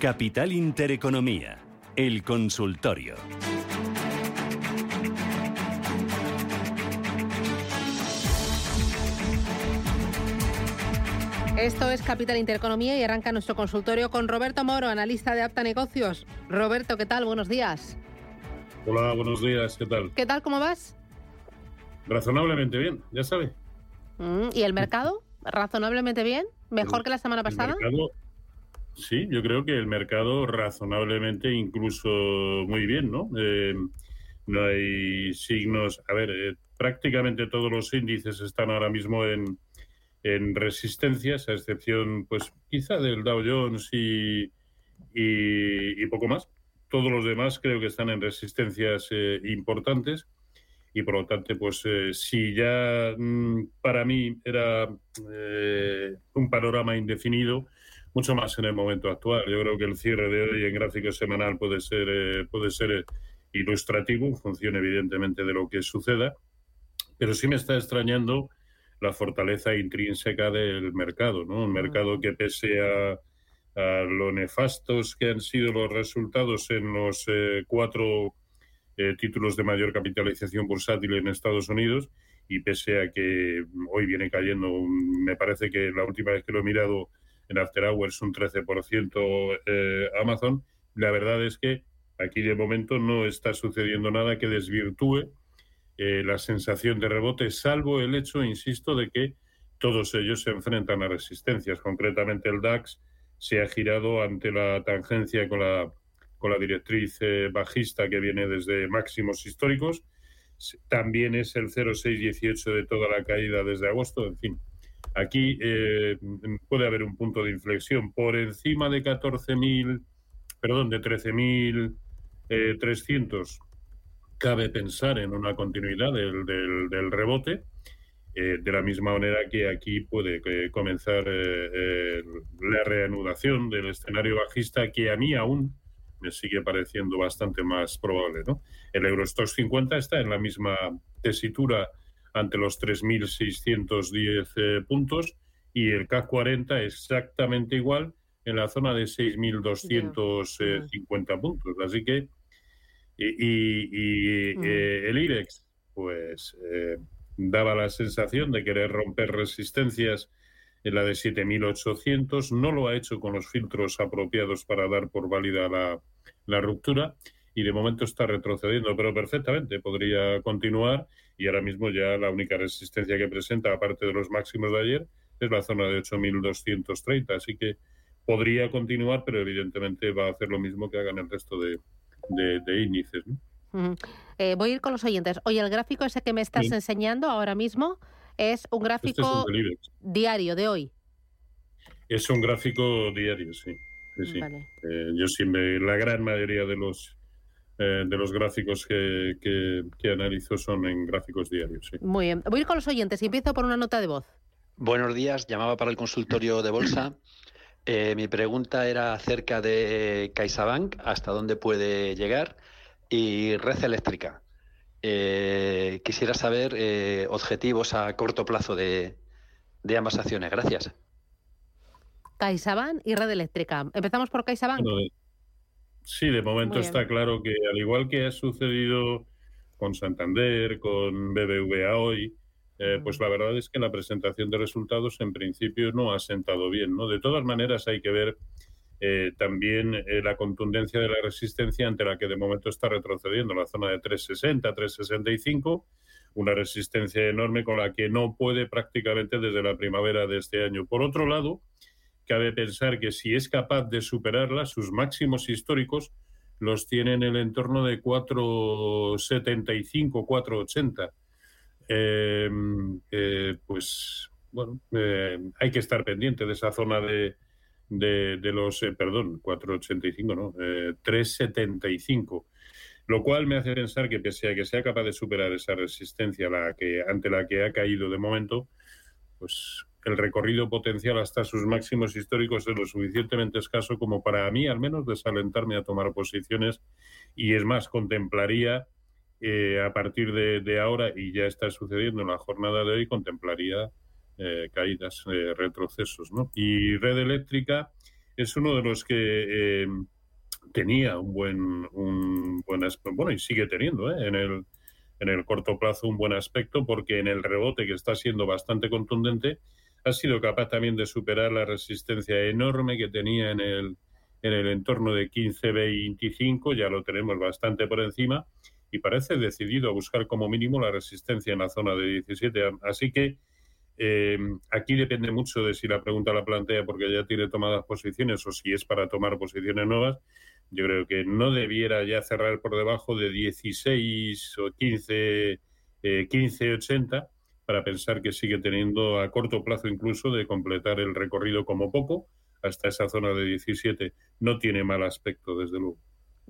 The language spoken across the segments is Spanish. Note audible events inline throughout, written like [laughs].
Capital Intereconomía, el consultorio. Esto es Capital Intereconomía y arranca nuestro consultorio con Roberto Moro, analista de Apta Negocios. Roberto, ¿qué tal? Buenos días. Hola, buenos días, ¿qué tal? ¿Qué tal? ¿Cómo vas? Razonablemente bien, ya sabe. Mm, ¿Y el mercado? ¿Razonablemente bien? ¿Mejor que la semana pasada? Sí, yo creo que el mercado razonablemente incluso muy bien, ¿no? Eh, no hay signos. A ver, eh, prácticamente todos los índices están ahora mismo en, en resistencias, a excepción, pues quizá del Dow Jones y, y, poco más. Todos los demás creo que están en resistencias eh, importantes y por lo tanto, pues eh, si ya mm, para mí era eh, un panorama indefinido, mucho más en el momento actual. Yo creo que el cierre de hoy en gráfico semanal puede ser, puede ser ilustrativo, en función evidentemente de lo que suceda, pero sí me está extrañando la fortaleza intrínseca del mercado, ¿no? Un mercado que pese a, lo nefastos que han sido los resultados en los eh, cuatro eh, títulos de mayor capitalización bursátil en Estados Unidos y pese a que hoy viene cayendo, me parece que la última vez que lo he mirado en After Hours un 13% eh, Amazon, la verdad es que aquí de momento no está sucediendo nada que desvirtúe eh, la sensación de rebote, salvo el hecho, insisto, de que todos ellos se enfrentan a resistencias. Concretamente el DAX se ha girado ante la tangencia con la, con la directriz eh, bajista que viene desde máximos históricos. También es el 0,618 de toda la caída desde agosto. En fin, aquí eh, puede haber un punto de inflexión por encima de 14.000, perdón, de 13.300 cabe pensar en una continuidad del, del, rebote, eh, de la misma manera que aquí puede eh, comenzar eh, la reanudación del escenario bajista, que a mí aún me sigue pareciendo bastante más probable. ¿no? El Eurostox 50 está en la misma tesitura ante los 3.610 puntos y el CAC 40 exactamente igual en la zona de 6.250 puntos. Así que y, mm. eh, el IREX, pues eh, daba la sensación de querer romper resistencias en la de 7.800, no lo ha hecho con los filtros apropiados para dar por válida la, la ruptura y de momento está retrocediendo, pero perfectamente podría continuar y ahora mismo ya la única resistencia que presenta, aparte de los máximos de ayer, es la zona de 8.230, así que podría continuar, pero evidentemente va a hacer lo mismo que hagan el resto de, de, índices. Eh, voy a ir con los oyentes. Oye, el gráfico ese que me estás enseñando ahora mismo es un este gráfico diario de hoy. Es un gráfico diario, sí. Eh, yo siempre, la gran mayoría de los eh, de los gráficos que, que, analizo son en gráficos diarios. Muy bien. Voy a ir con los oyentes y empiezo por una nota de voz. Buenos días, llamaba para el consultorio de bolsa. [clears throat] Eh, mi pregunta era acerca de CaixaBank, hasta dónde puede llegar, y Red Eléctrica. Eh, quisiera saber eh, objetivos a corto plazo de, ambas acciones. Gracias. CaixaBank y Red Eléctrica. Empezamos por CaixaBank. Sí, de momento está claro que al igual que ha sucedido con Santander, con BBVA hoy, eh, pues la verdad es que la presentación de resultados en principio no ha sentado bien. ¿no? De todas maneras hay que ver eh, también eh, la contundencia de la resistencia ante la que de momento está retrocediendo, la zona de 360, 365, una resistencia enorme con la que no puede prácticamente desde la primavera de este año. Por otro lado, cabe pensar que si es capaz de superarla, sus máximos históricos los tiene en el entorno de 4,75, 4,80. Em, eh, pues bueno, eh, hay que estar pendiente de esa zona de, de, los, eh, perdón, 4,85, no, 3,75 lo cual me hace pensar que pese a que sea capaz de superar esa resistencia la que, ante la que ha caído de momento, pues el recorrido potencial hasta sus máximos históricos es lo suficientemente escaso como para mí al menos desalentarme a tomar posiciones y es más, contemplaría eh, a partir de, ahora, y ya está sucediendo en la jornada de hoy, contemplaría eh, caídas, eh, retrocesos. ¿no? Y Red Eléctrica es uno de los que tenía un buen, un buen aspecto, bueno, y sigue teniendo en, el, en el corto plazo un buen aspecto, porque en el rebote, que está siendo bastante contundente, ha sido capaz también de superar la resistencia enorme que tenía en el, en el entorno de 15-25, ya lo tenemos bastante por encima, y parece decidido a buscar como mínimo la resistencia en la zona de 17. Así que eh, aquí depende mucho de si la pregunta la plantea porque ya tiene tomadas posiciones o si es para tomar posiciones nuevas. Yo creo que no debiera ya cerrar por debajo de 16 o 15, eh, 15 80 para pensar que sigue teniendo a corto plazo incluso de completar el recorrido como poco hasta esa zona de 17. No tiene mal aspecto, desde luego.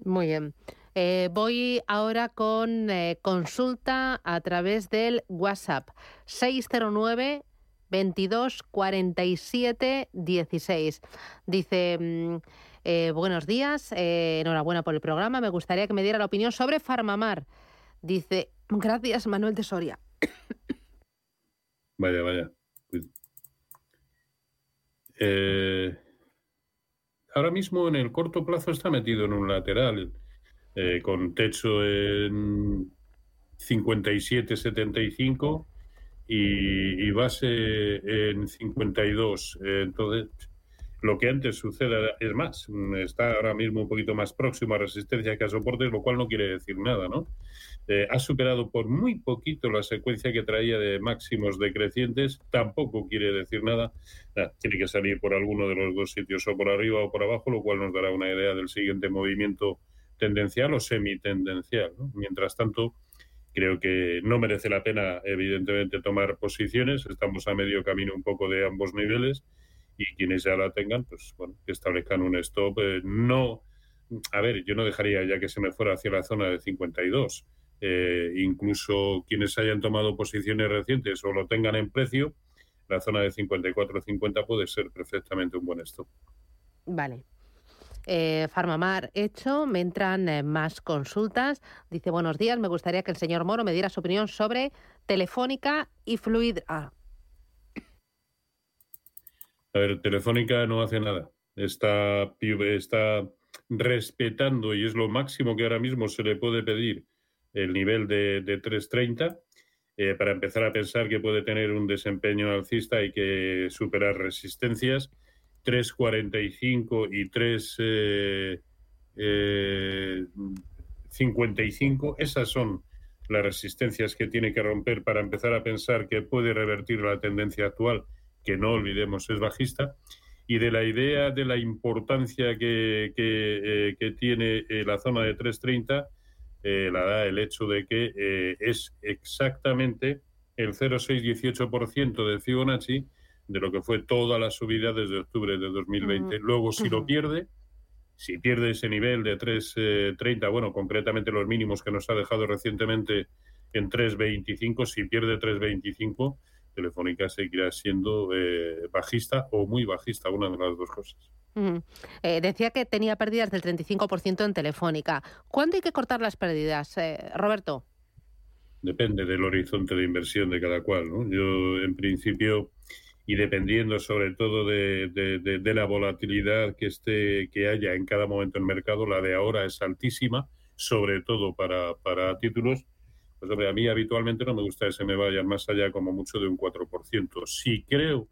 Muy bien. Eh, voy ahora con eh, consulta a través del WhatsApp 609 22 47 16. Dice. Mm, eh, buenos días, enhorabuena por el programa. Me gustaría que me diera la opinión sobre Farmamar. Dice, gracias Manuel de Soria. Vaya, vaya. Eh, ahora mismo en el corto plazo está metido en un lateral con techo en 57-75 y, y base en 52. entonces lo que antes suceda es más, está ahora mismo un poquito más próximo a resistencia que a soportes, lo cual no quiere decir nada, ¿no? Eh, ha superado por muy poquito la secuencia que traía de máximos decrecientes, tampoco quiere decir nada, tiene que salir por alguno de los dos sitios, o por arriba o por abajo, lo cual nos dará una idea del siguiente movimiento tendencial o semitendencial. ¿no? Mientras tanto, creo que no merece la pena, evidentemente, tomar posiciones, estamos a medio camino un poco de ambos niveles y quienes ya la tengan, pues bueno, que establezcan un stop. Eh, no, a ver, yo no dejaría ya que se me fuera hacia la zona de 52. Eh, incluso quienes hayan tomado posiciones recientes o lo tengan en precio, la zona de 54-50 puede ser perfectamente un buen stop. Vale. Eh, Farmamar hecho, me entran eh, más consultas. Dice, buenos días, me gustaría que el señor Moro me diera su opinión sobre Telefónica y Fluid. Ah, a ver, Telefónica no hace nada. Está, está respetando, y es lo máximo que ahora mismo se le puede pedir, el nivel de, 330. Eh, para empezar a pensar que puede tener un desempeño alcista hay que superar resistencias. 345 y 355, eh, eh, esas son las resistencias que tiene que romper para empezar a pensar que puede revertir la tendencia actual que no olvidemos es bajista, y de la idea de la importancia que, que, eh, tiene eh, la zona de 330, eh, la da el hecho de que es exactamente el 0,618% de Fibonacci de lo que fue toda la subida desde octubre de 2020. Luego, si lo pierde, si pierde ese nivel de 3,30, bueno, concretamente los mínimos que nos ha dejado recientemente en 3,25, si pierde 3,25, Telefónica seguirá siendo eh, bajista o muy bajista, una de las dos cosas. Eh, decía que tenía pérdidas del 35% en Telefónica. ¿Cuándo hay que cortar las pérdidas, eh, Roberto? Depende del horizonte de inversión de cada cual. Yo, en principio, y dependiendo sobre todo de, la volatilidad que, esté, que haya en cada momento en el mercado, la de ahora es altísima, sobre todo para, para títulos pues hombre, a mí habitualmente no me gusta que se me vayan más allá como mucho de un 4%. Si creo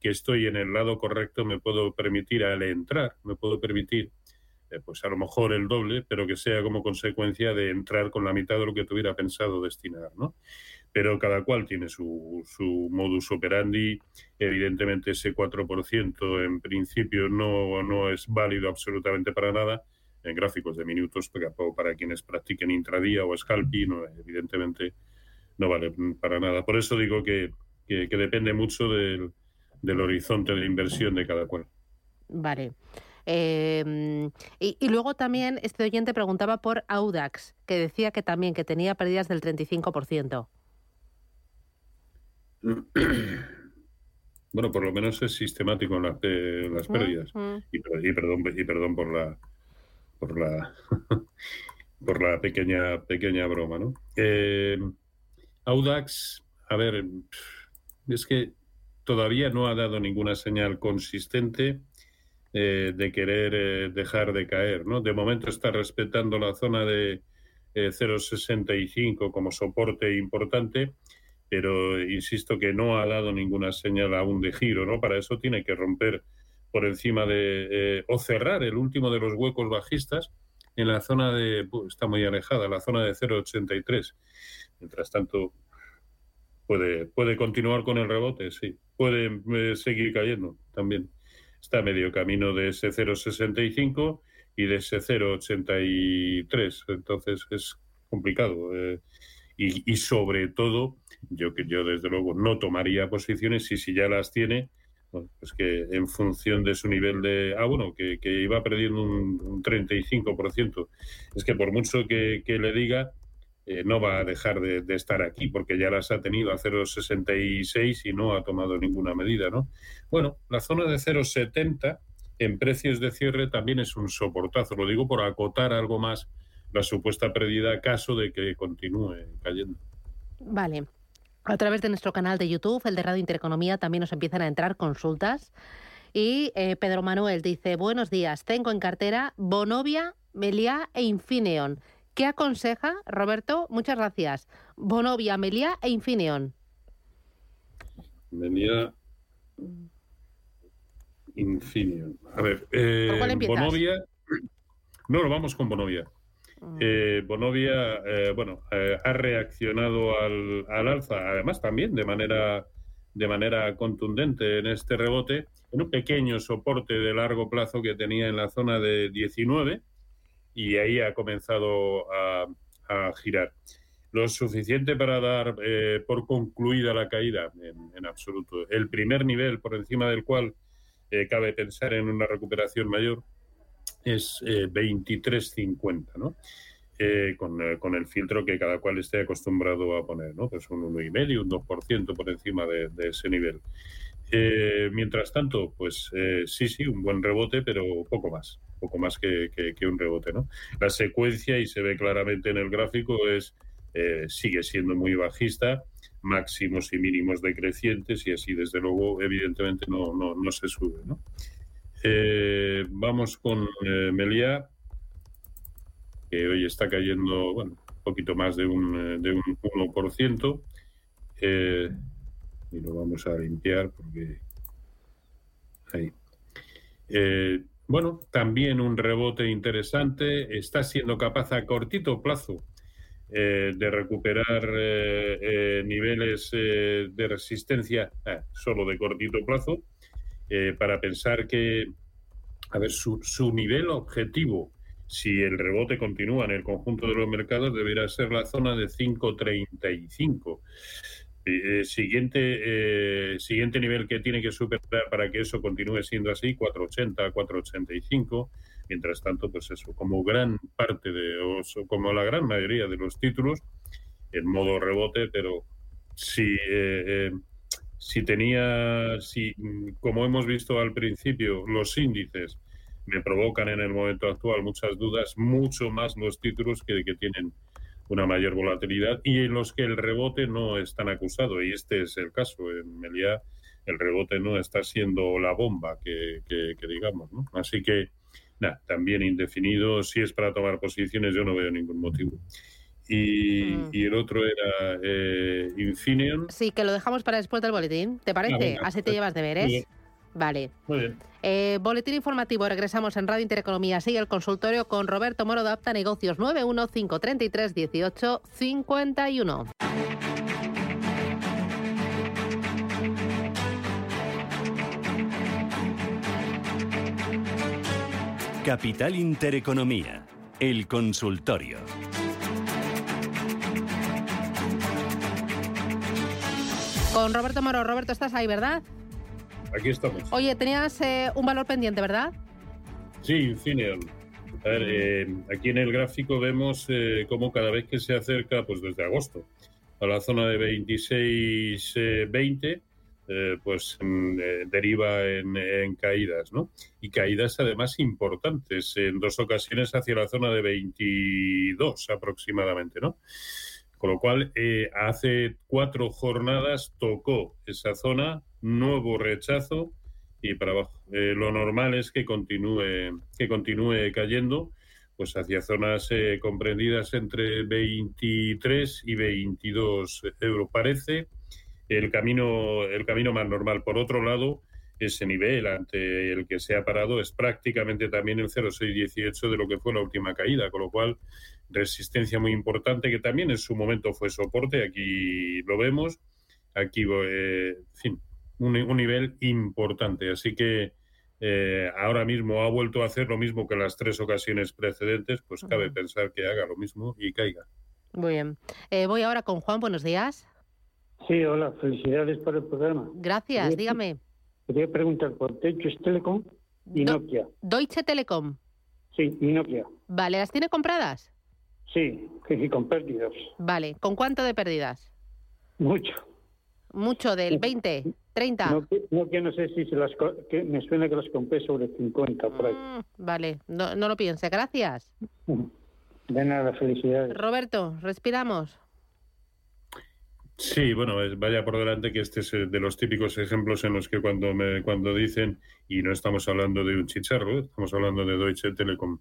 que estoy en el lado correcto, me puedo permitir al entrar, me puedo permitir, eh, pues a lo mejor el doble, pero que sea como consecuencia de entrar con la mitad de lo que tuviera pensado destinar, ¿no? Pero cada cual tiene su, su modus operandi. Evidentemente ese 4% en principio no, no es válido absolutamente para nada en gráficos de minutos, para quienes practiquen intradía o scalping, evidentemente no vale para nada. Por eso digo que, depende mucho del, horizonte de inversión de cada cual. Vale. Em, y, luego también este oyente preguntaba por Audax, que decía que también que tenía pérdidas del 35%. Bueno, por lo menos es sistemático en las, las pérdidas. y, perdón, y perdón por la por la [laughs] por la pequeña pequeña broma, ¿no? Eh, Audax, a ver, es que todavía no ha dado ninguna señal consistente eh, de querer eh, dejar de caer, ¿no? De momento está respetando la zona de 0,65 como soporte importante pero insisto que no ha dado ninguna señal aún de giro, ¿no? Para eso tiene que romper por encima de eh, o cerrar el último de los huecos bajistas en la zona de está muy alejada, la zona de 0.83. Mientras tanto puede puede continuar con el rebote, sí. Puede eh, seguir cayendo también. Está medio camino de ese 0.65 y de ese 0.83, entonces es complicado. Eh, y, y sobre todo yo que yo desde luego no tomaría posiciones y si ya las tiene, pues que en función de su nivel de... Ah, bueno, que, iba perdiendo un, un 35%. Es que por mucho que, le diga, eh, no va a dejar de, estar aquí porque ya las ha tenido a 0,66 y no ha tomado ninguna medida, ¿no? Bueno, la zona de 0,70 en precios de cierre también es un soportazo. Lo digo por acotar algo más la supuesta pérdida caso de que continúe cayendo. Vale. A través de nuestro canal de YouTube, el de Radio Intereconomía, también nos empiezan a entrar consultas. Y eh, Pedro Manuel dice, buenos días, tengo en cartera Bonovia, Meliá e Infineon. ¿Qué aconseja, Roberto? Muchas gracias. Bonovia, Meliá e Infineon. Meliá, Infineon. A ver, eh, Bonovia... No, no, vamos con Bonovia. Eh, Bonovia, eh, bueno, eh, ha reaccionado al, alza, además también de manera, de manera contundente en este rebote, en un pequeño soporte de largo plazo que tenía en la zona de 19 y ahí ha comenzado a, girar. Lo suficiente para dar por concluida la caída, en, absoluto. El primer nivel por encima del cual cabe pensar en una recuperación mayor es 23.50, eh, ¿no? Eh, con, eh, con, el filtro que cada cual esté acostumbrado a poner, ¿no? Pues un 1,5, un 2% por encima de, ese nivel. mientras tanto, pues sí, sí, un buen rebote, pero poco más, poco más que, que, un rebote, ¿no? La secuencia, y se ve claramente en el gráfico, es sigue siendo muy bajista, máximos y mínimos decrecientes, y así, desde luego, evidentemente no, no, no se sube, ¿no? Eh, vamos con eh, Melia, que hoy está cayendo bueno, un poquito más de un, eh, de un 1%. Eh, y lo vamos a limpiar porque ahí. bueno, también un rebote interesante. Está siendo capaz a cortito plazo de recuperar niveles de resistencia solo de cortito plazo eh, para pensar que, a ver, su, su nivel objetivo, si el rebote continúa en el conjunto de los mercados, deberá ser la zona de 5.35. Eh, siguiente, eh, siguiente nivel que tiene que superar para que eso continúe siendo así, 480, 485. Mientras tanto, pues eso, como gran parte de, o como la gran mayoría de los títulos, en modo rebote, pero si eh, si tenía, si, como hemos visto al principio, los índices me provocan en el momento actual muchas dudas, mucho más los títulos que, que tienen una mayor volatilidad y en los que el rebote no es tan acusado. Y este es el caso. En Meliá el rebote no está siendo la bomba que, que, digamos. ¿no? Así que, nada, también indefinido. Si es para tomar posiciones, yo no veo ningún motivo. Mm. Y, el otro era eh, Infineon. Sí, que lo dejamos para después del boletín. ¿Te parece? Ah, Así te pues, llevas deberes. Vale. Muy bien. Eh, boletín informativo, regresamos en Radio Intereconomía. Sigue el consultorio con Roberto Moro de Apta Negocios 915331851. Capital Intereconomía, el consultorio. Con Roberto Moro. Roberto, estás ahí, ¿verdad? Aquí estamos. Oye, tenías eh, un valor pendiente, ¿verdad? Sí, Infineon. A ver, eh, aquí en el gráfico vemos eh, cómo cada vez que se acerca, pues desde agosto, a la zona de 26-20, pues mm, deriva en, caídas, ¿no? Y caídas además importantes, en dos ocasiones hacia la zona de 22 aproximadamente, ¿no? Con lo cual, hace cuatro jornadas tocó esa zona, nuevo rechazo y para abajo. Eh, lo normal es que continúe, que continúe cayendo, pues hacia zonas eh, comprendidas entre 23 y 22 euros. Parece el camino, el camino más normal. Por otro lado, ese nivel ante el que se ha parado es prácticamente también el 0,618 de lo que fue la última caída, con lo cual resistencia muy importante que también en su momento fue soporte, aquí lo vemos, aquí, eh, en fin, un, nivel importante. Así que eh, ahora mismo ha vuelto a hacer lo mismo que las tres ocasiones precedentes, pues cabe pensar que haga lo mismo y caiga. Muy bien. Eh, voy ahora con Juan, buenos días. Sí, hola, felicidades por el programa. Gracias, dígame. Quería preguntar por Deutsche Telekom y Nokia. Deutsche Telekom. Sí, y Nokia. Vale, ¿las tiene compradas? Sí, que con pérdidas. Vale, ¿con cuánto de pérdidas? Mucho. Mucho, del 20. 30. No, que no sé si se las, que me suena que las compré sobre 50 por ahí. Mm, vale, no, no lo piense, gracias. De nada, felicidades. Roberto, respiramos. Sí, bueno, vaya por delante que este es eh, de los típicos ejemplos en los que cuando me cuando dicen y no estamos hablando de un chicharro, estamos hablando de Deutsche Telekom.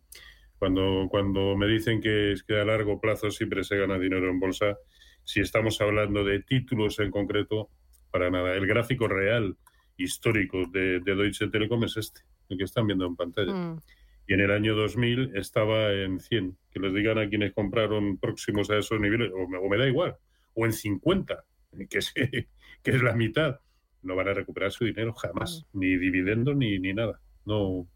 Cuando cuando me dicen que es que a largo plazo siempre se gana dinero en bolsa, si estamos hablando de títulos en concreto, para nada. El gráfico real histórico de, Deutsche Telekom es este, el que están viendo en pantalla. Mm. Y en el año 2000 estaba en 100. Que les digan a quienes compraron próximos a esos niveles, o me, da igual, o en 50, que es, [laughs] que es la mitad. No van a recuperar su dinero jamás, mm. ni dividendo ni, ni nada. No.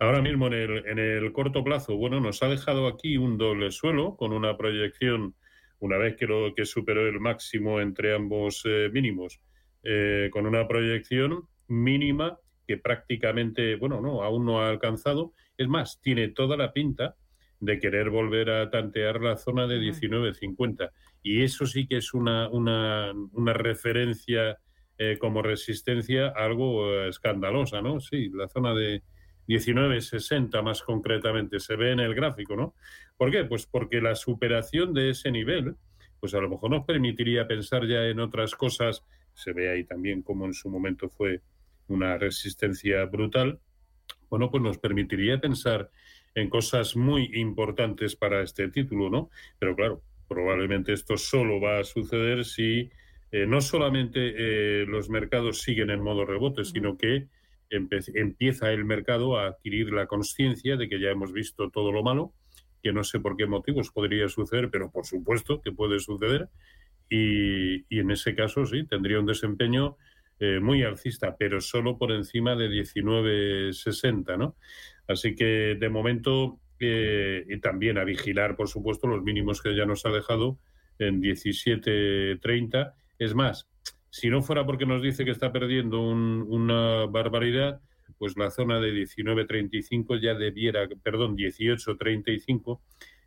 Ahora mismo en el, en el corto plazo, bueno, nos ha dejado aquí un doble suelo con una proyección una vez que, lo, que superó el máximo entre ambos eh, mínimos, eh, con una proyección mínima que prácticamente, bueno, no, aún no ha alcanzado. Es más, tiene toda la pinta de querer volver a tantear la zona de 19.50. Y eso sí que es una, una, una referencia eh, como resistencia algo escandalosa, ¿no? Sí, la zona de 19.60 más concretamente, se ve en el gráfico, ¿no? ¿Por qué? Pues porque la superación de ese nivel, pues a lo mejor nos permitiría pensar ya en otras cosas, se ve ahí también como en su momento fue una resistencia brutal, bueno, pues nos permitiría pensar en cosas muy importantes para este título, ¿no? Pero claro, probablemente esto solo va a suceder si eh, no solamente eh, los mercados siguen en modo rebote, sino que empieza el mercado a adquirir la conciencia de que ya hemos visto todo lo malo, que no sé por qué motivos podría suceder, pero por supuesto que puede suceder. Y, en ese caso sí, tendría un desempeño eh, muy alcista, pero solo por encima de 19,60, ¿no? Así que de momento, eh, y también a vigilar, por supuesto, los mínimos que ya nos ha dejado en 17,30. Es más, si no fuera porque nos dice que está perdiendo una barbaridad, pues la zona de 19.35 ya debiera, perdón, 18.35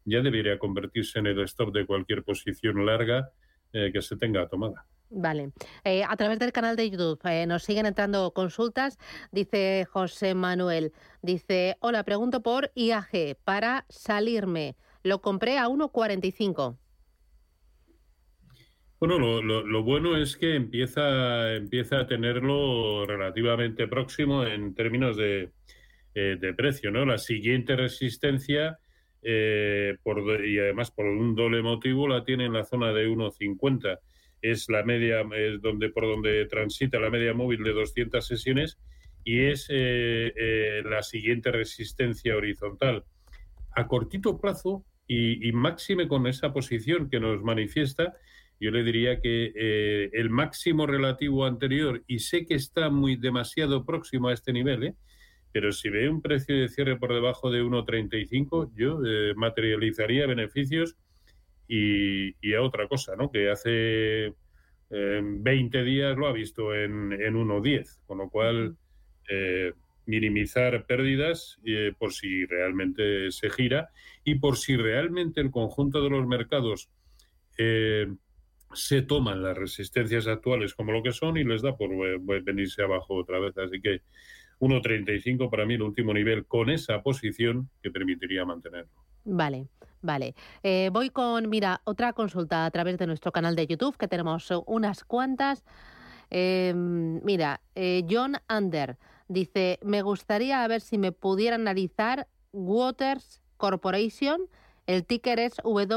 ya debería convertirse en el stop de cualquier posición larga eh, que se tenga tomada. Vale. Eh, a través del canal de YouTube eh, nos siguen entrando consultas. Dice José Manuel, dice, hola, pregunto por IAG para salirme. Lo compré a 1.45. Bueno, lo, bueno es que empieza, empieza a tenerlo relativamente próximo en términos de, eh, precio, ¿no? La siguiente resistencia, eh, por, y además por un doble motivo, la tiene en la zona de 1,50. Es la media, es donde, por donde transita la media móvil de 200 sesiones y es eh, la siguiente resistencia horizontal. A cortito plazo y, y máxime con esa posición que nos manifiesta, yo le diría que eh, el máximo relativo anterior, y sé que está muy demasiado próximo a este nivel, ¿eh? pero si ve un precio de cierre por debajo de 1,35, yo eh, materializaría beneficios y, a otra cosa, ¿no? Que hace 20 eh, días lo ha visto en, en 1,10, con lo cual minimizar pérdidas por si realmente se gira y por si realmente el conjunto de los mercados se toman las resistencias actuales como lo que son y les da por venirse abajo otra vez. Así que 1.35 para mí el último nivel con esa posición que permitiría mantenerlo. Vale, vale. Eh, voy con, mira, otra consulta a través de nuestro canal de YouTube, que tenemos unas cuantas. Em, mira, eh, John Under dice, me gustaría ver si me pudiera analizar Waters Corporation, el ticker es WAT,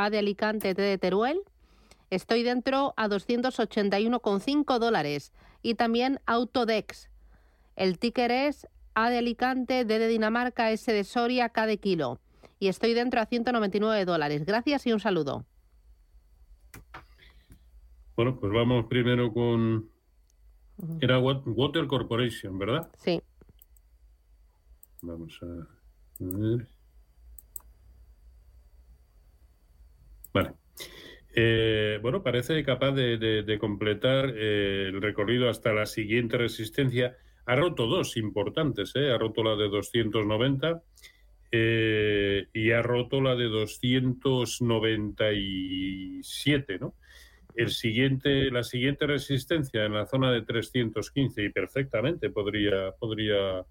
A de Alicante, T de Teruel. Estoy dentro a 281,5 dólares y también Autodex. El ticker es A de Alicante, D de Dinamarca, S de Soria, K de Kilo. Y estoy dentro a 199 dólares. Gracias y un saludo. Bueno, pues vamos primero con... Era Water Corporation, ¿verdad? Sí. Vamos a ver. Eh, bueno, parece capaz de, completar eh, el recorrido hasta la siguiente resistencia. Ha roto dos importantes, ¿eh? ha roto la de 290 y ha roto la de 297, ¿no? El siguiente, la siguiente resistencia en la zona de 315 y perfectamente podría, podría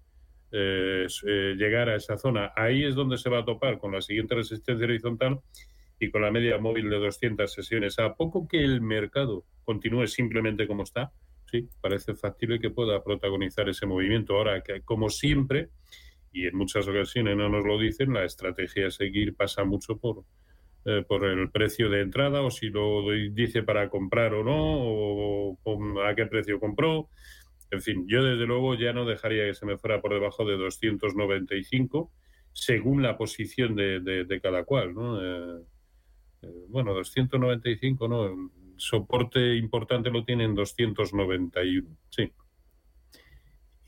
llegar a esa zona. Ahí es donde se va a topar con la siguiente resistencia horizontal y con la media móvil de 200 sesiones. A poco que el mercado continúe simplemente como está, sí, parece factible que pueda protagonizar ese movimiento. Ahora, que como siempre, y en muchas ocasiones no nos lo dicen, la estrategia a seguir pasa mucho por, eh, por el precio de entrada o si lo dice para comprar o no, o, a qué precio compró. En fin, yo desde luego ya no dejaría que se me fuera por debajo de 295 según la posición de, de, cada cual. ¿no? Eh, bueno, 295, ¿no? soporte importante lo tienen 291, sí.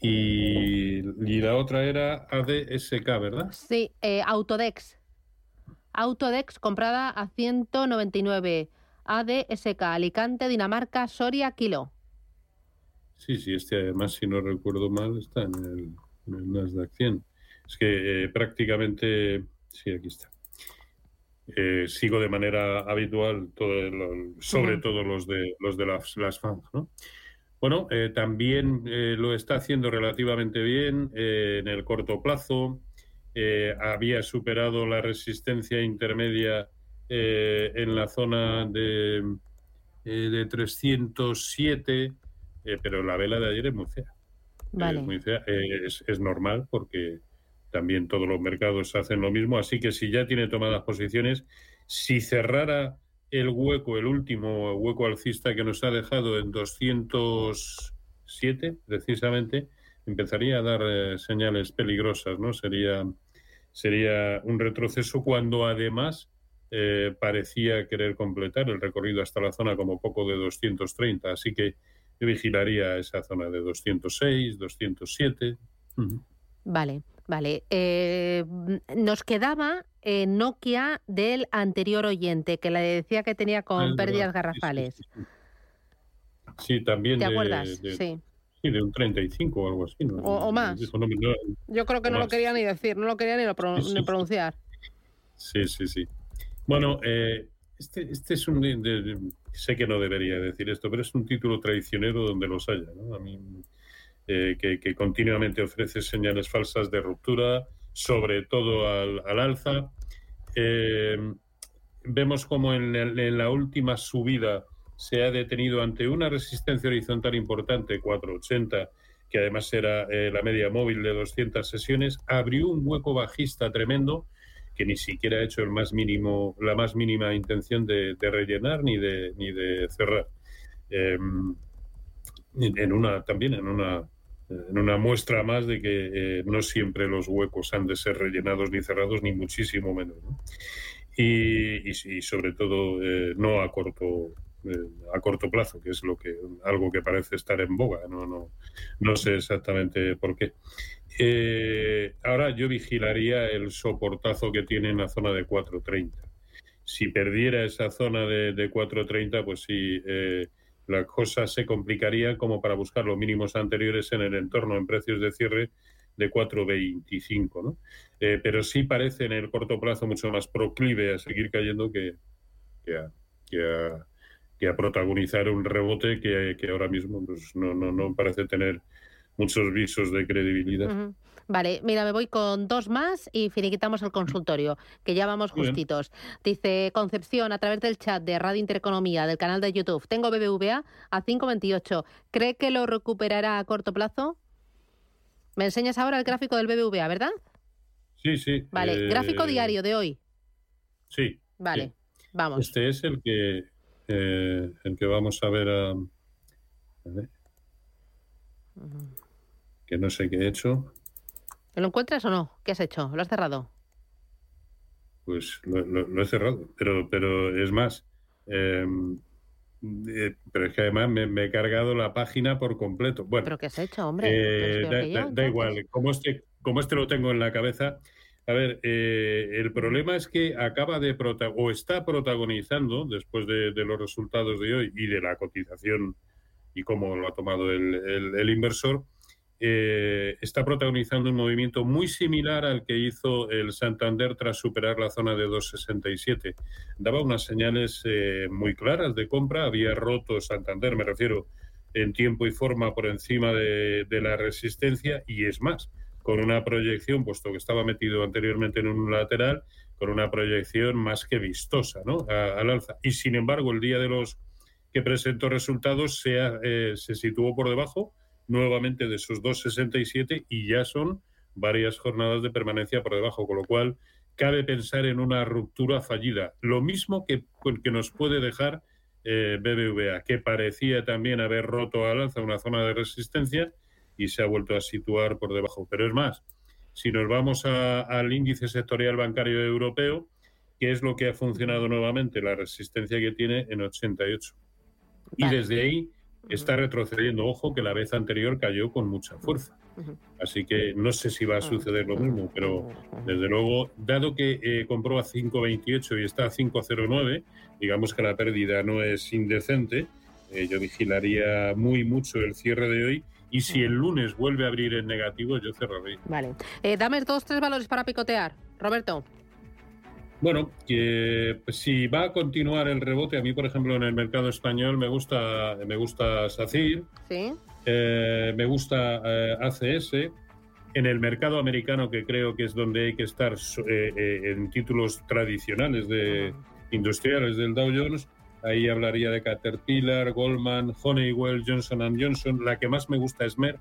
Y, la otra era ADSK, ¿verdad? Sí, eh, Autodex. Autodex comprada a 199. ADSK, Alicante, Dinamarca, Soria, Kilo. Sí, sí, este además, si no recuerdo mal, está en el, en el Nasdaq 100. Es que eh, prácticamente, sí, aquí está. Eh, sigo de manera habitual sobre todo los de los de las, las fans, Bueno, eh, también eh, lo está haciendo relativamente bien en el corto plazo. había superado la resistencia intermedia en la zona de, de 307, pero la vela de ayer es muy fea. Vale. Es, es normal porque también todos los mercados hacen lo mismo, así que si ya tiene tomadas posiciones, si cerrara el hueco, el último hueco alcista que nos ha dejado en 207, precisamente, empezaría a dar eh, señales peligrosas, ¿no? Sería, sería un retroceso cuando además eh, parecía querer completar el recorrido hasta la zona como poco de 230, así que yo vigilaría esa zona de 206, 207. Vale. Vale, eh, nos quedaba eh, Nokia del anterior oyente, que le decía que tenía con pérdidas garrafales. Sí, también. ¿Te acuerdas? sí. Sí, de un 35 o algo así. O, más. Yo creo que no lo quería ni decir, no lo quería ni, pronunciar. Sí, sí, sí. Bueno, eh, este, este es un... sé que no debería decir esto, pero es un título traicionero donde los haya. ¿no? A mí eh, que, continuamente ofrece señales falsas de ruptura, sobre todo al, alza. Eh, vemos como en, la última subida se ha detenido ante una resistencia horizontal importante, 480, que además era eh, la media móvil de 200 sesiones, abrió un hueco bajista tremendo que ni siquiera ha hecho el más mínimo, la más mínima intención de, rellenar ni de, ni de cerrar. en una, también en una en una muestra más de que eh, no siempre los huecos han de ser rellenados ni cerrados, ni muchísimo menos. Y, sobre todo eh, no a corto eh, a corto plazo, que es lo que algo que parece estar en boga. No, no, no sé exactamente por qué. Ahora yo vigilaría el soportazo que tiene en la zona de 4.30. Si perdiera esa zona de, de 4.30, pues sí, la cosa se complicaría como para buscar los mínimos anteriores en el entorno en precios de cierre de 4,25. ¿no? Eh, pero sí parece en el corto plazo mucho más proclive a seguir cayendo que, que, a, que, a, protagonizar un rebote que, que ahora mismo pues, no, no, no, parece tener muchos visos de credibilidad. Vale, mira, me voy con dos más y finiquitamos el consultorio, que ya vamos justitos. Dice Concepción a través del chat de Radio Intereconomía del canal de YouTube. Tengo BBVA a 5.28. ¿Cree que lo recuperará a corto plazo? Me enseñas ahora el gráfico del BBVA, ¿verdad? Sí, sí. Vale, eh, gráfico diario de hoy. Sí. Vale, vamos. Este es el que, eh, el que vamos a ver a... Que no sé qué he hecho. ¿Lo encuentras o no? ¿Qué has hecho? ¿Lo has cerrado? Pues lo, he cerrado, pero, pero es más, em, eh, pero es que además me, he cargado la página por completo. Bueno, ¿Pero qué has hecho, hombre? Eh, da, igual, como este, como este lo tengo en la cabeza. A ver, eh, el problema es que acaba de o está protagonizando, después de, los resultados de hoy y de la cotización y cómo lo ha tomado el, el inversor, eh, está protagonizando un movimiento muy similar al que hizo el Santander tras superar la zona de 2,67. Daba unas señales eh, muy claras de compra, había roto Santander, me refiero, en tiempo y forma por encima de, la resistencia y es más, con una proyección, puesto que estaba metido anteriormente en un lateral, con una proyección más que vistosa ¿no? al alza. Y sin embargo, el día de los que presentó resultados se, eh, se situó por debajo nuevamente de esos 2,67 y ya son varias jornadas de permanencia por debajo, con lo cual cabe pensar en una ruptura fallida. Lo mismo que, que nos puede dejar eh, BBVA, que parecía también haber roto al alza una zona de resistencia y se ha vuelto a situar por debajo. Pero es más, si nos vamos al índice sectorial bancario europeo, ¿qué es lo que ha funcionado nuevamente? La resistencia que tiene en 88. Y desde ahí está retrocediendo. Ojo que la vez anterior cayó con mucha fuerza. Así que no sé si va a ah. suceder lo mismo, pero desde luego, dado que eh, compró a 5.28 y está a 5.09, digamos que la pérdida no es indecente, eh, yo vigilaría muy mucho el cierre de hoy y si el lunes vuelve a abrir en negativo, yo cerraré. Vale. Eh, dame dos, tres valores para picotear. Roberto. Bueno, que pues, si va a continuar el rebote, a mí, por ejemplo, en el mercado español me gusta, me gusta SACIR, ¿Sí? Eh, me gusta eh, ACS. En el mercado americano, que creo que es donde hay que estar eh, en títulos tradicionales de industriales del Dow Jones, ahí hablaría de Caterpillar, Goldman, Honeywell, Johnson Johnson. La que más me gusta es Merck,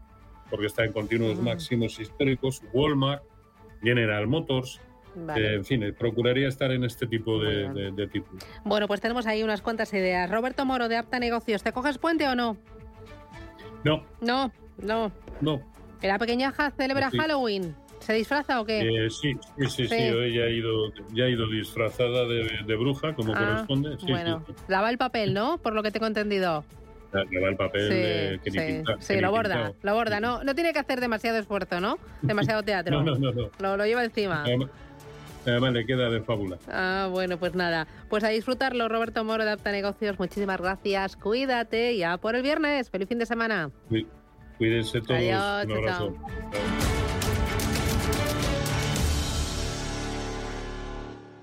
porque está en continuos máximos históricos, Walmart, General Motors, eh, en fin, procuraría estar en este tipo de, de, títulos. Bueno, pues tenemos ahí unas cuantas ideas. Roberto Moro, de Apta Negocios, ¿te coges puente o no? No. No, no. No. ¿La pequeñaja celebra Halloween? ¿Se disfraza o qué? Eh, sí, sí, sí, hoy ya ha ido, ya ha ido disfrazada de, bruja, como ah, corresponde. bueno, lava el papel, ¿no? Por lo que tengo entendido. Lava el papel sí, que sí, sí lo borda, lo borda. No, no tiene que hacer demasiado esfuerzo, ¿no? Demasiado [laughs] teatro. no, no, no, Lo, lo lleva encima. Además le queda de fábula. Ah, bueno, pues nada. Pues a disfrutarlo, Roberto Moro de Apta Negocios. Muchísimas gracias. Cuídate. Ya por el viernes. Feliz fin de semana. Cuídense todos. Adiós. Un abrazo.